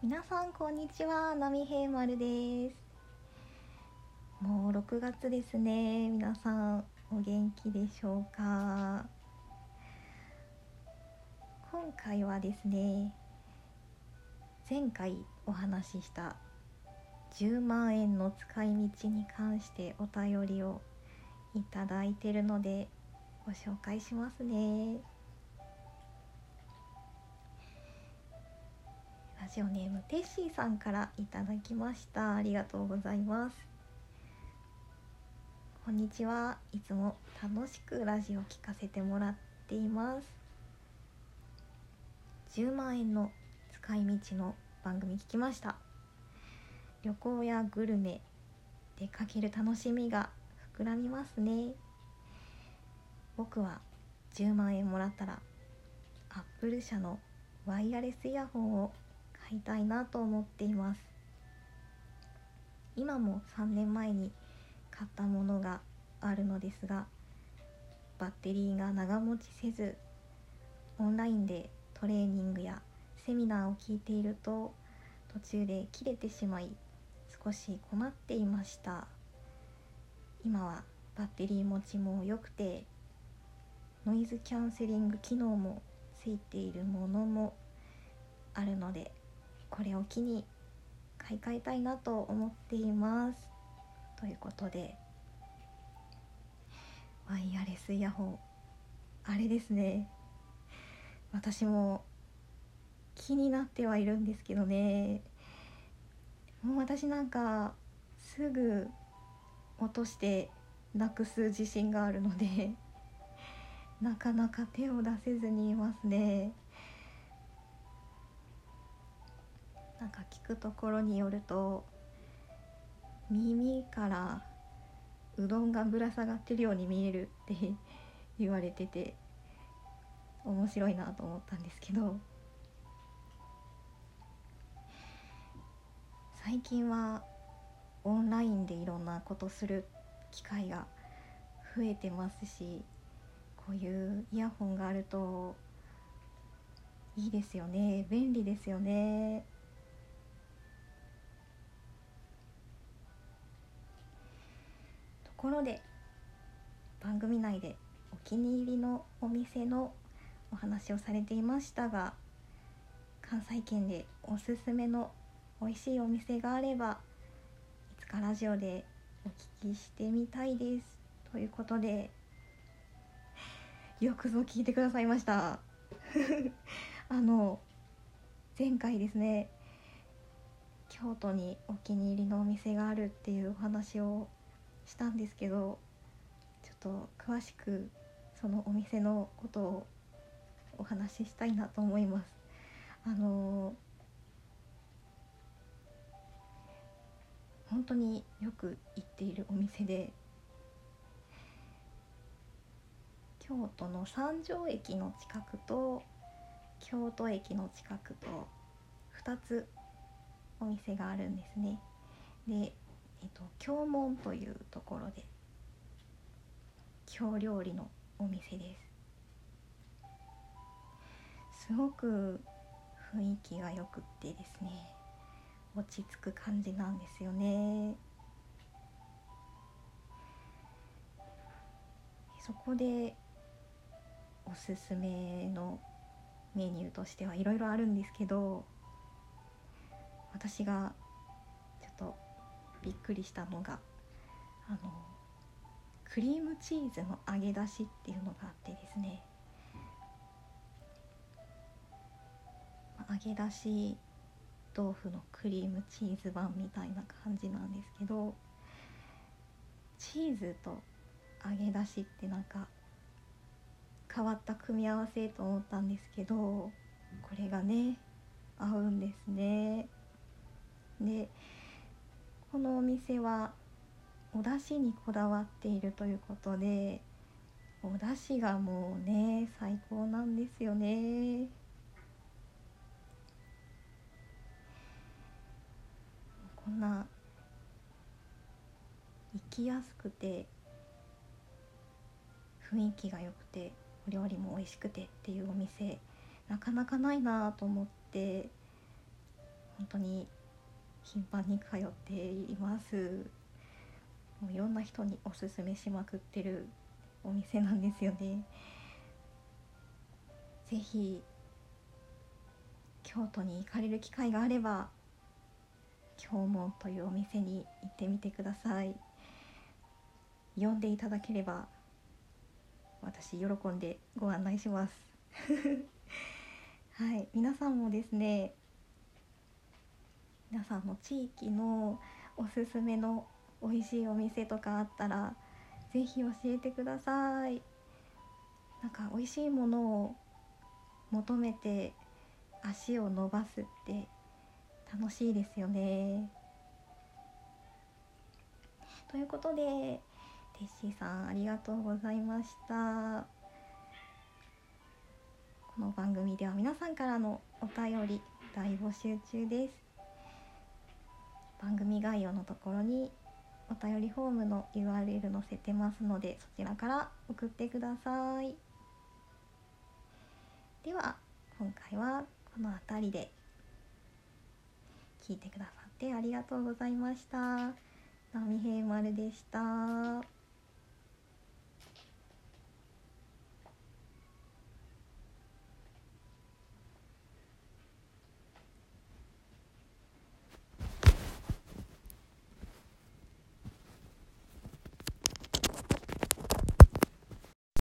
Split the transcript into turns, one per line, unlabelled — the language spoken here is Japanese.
皆さんこんにちは波平丸です。もう6月ですね皆さんお元気でしょうか？今回はですね前回お話しした10万円の使い道に関してお便りをいただいてるのでご紹介しますね。ジオネームテッシーさんからいただきました。ありがとうございます。こんにちは。いつも楽しくラジオ聞かせてもらっています。10万円の使い道の番組聞きました。旅行やグルメ出かける楽しみが膨らみますね。僕は10万円もらったらアップル社のワイヤレスイヤホンを買いたいなと思っています。今も3年前に買ったものがあるのですがバッテリーが長持ちせずオンラインでトレーニングやセミナーを聞いていると途中で切れてしまい少し困っていました。今はバッテリー持ちも良くてノイズキャンセリング機能もついているものもあるのでこれを機に買い替えたいなと思っています。ということでワイヤレスイヤホンあれですね。私も気になってはいるんですけどね。もう私なんかすぐ落としてなくす自信があるのでなかなか手を出せずにいますね。なんか聞くところによると耳からうどんがぶら下がってるように見えるって 言われてて面白いなと思ったんですけど最近はオンラインでいろんなことする機会が増えてますしこういうイヤホンがあるといいですよね便利ですよねころで番組内でお気に入りのお店のお話をされていましたが関西圏でおすすめの美味しいお店があればいつかラジオでお聞きしてみたいです。ということでよくぞ聞いてくださいました。あの前回ですね京都にお気に入りのお店があるっていうお話をしたんですけどちょっと詳しくそのお店のことをお話ししたいなと思います。あの本当によく行っているお店で京都の三条駅の近くと京都駅の近くと2つお店があるんですね。で、えっと、京門というところで京料理のお店です。すごく雰囲気がよくってですね落ち着く感じなんですよね。そこでおすすめのメニューとしてはいろいろあるんですけど私がびっくりしたのがあのクリームチーズの揚げ出しっていうのがあってですね。揚げ出し豆腐のクリームチーズ版みたいな感じなんですけどチーズと揚げ出しってなんか変わった組み合わせと思ったんですけどこれがね合うんですね。でこのお店はお出汁にこだわっているということでお出汁がもうね最高なんですよね。こんな行きやすくて雰囲気が良くてお料理も美味しくてっていうお店なかなかないなと思って本当に頻繁に通っています。もういろんな人におすすめしまくってるお店なんですよね。是非京都に行かれる機会があれば京門というお店に行ってみてください。呼んでいただければ私喜んでご案内します。はい皆さんもですね皆さんの地域のおすすめの美味しいお店とかあったら是非教えてください。なんか美味しいものを求めて足を伸ばすって楽しいですよね。ということでテッシーさんありがとうございました。この番組では皆さんからのお便り大募集中です。番組概要のところにお便りフォームの URL 載せてますのでそちらから送ってくださいでは今回はこの辺りで 聞いてくださってありがとうございました。ナミヘイマルでした。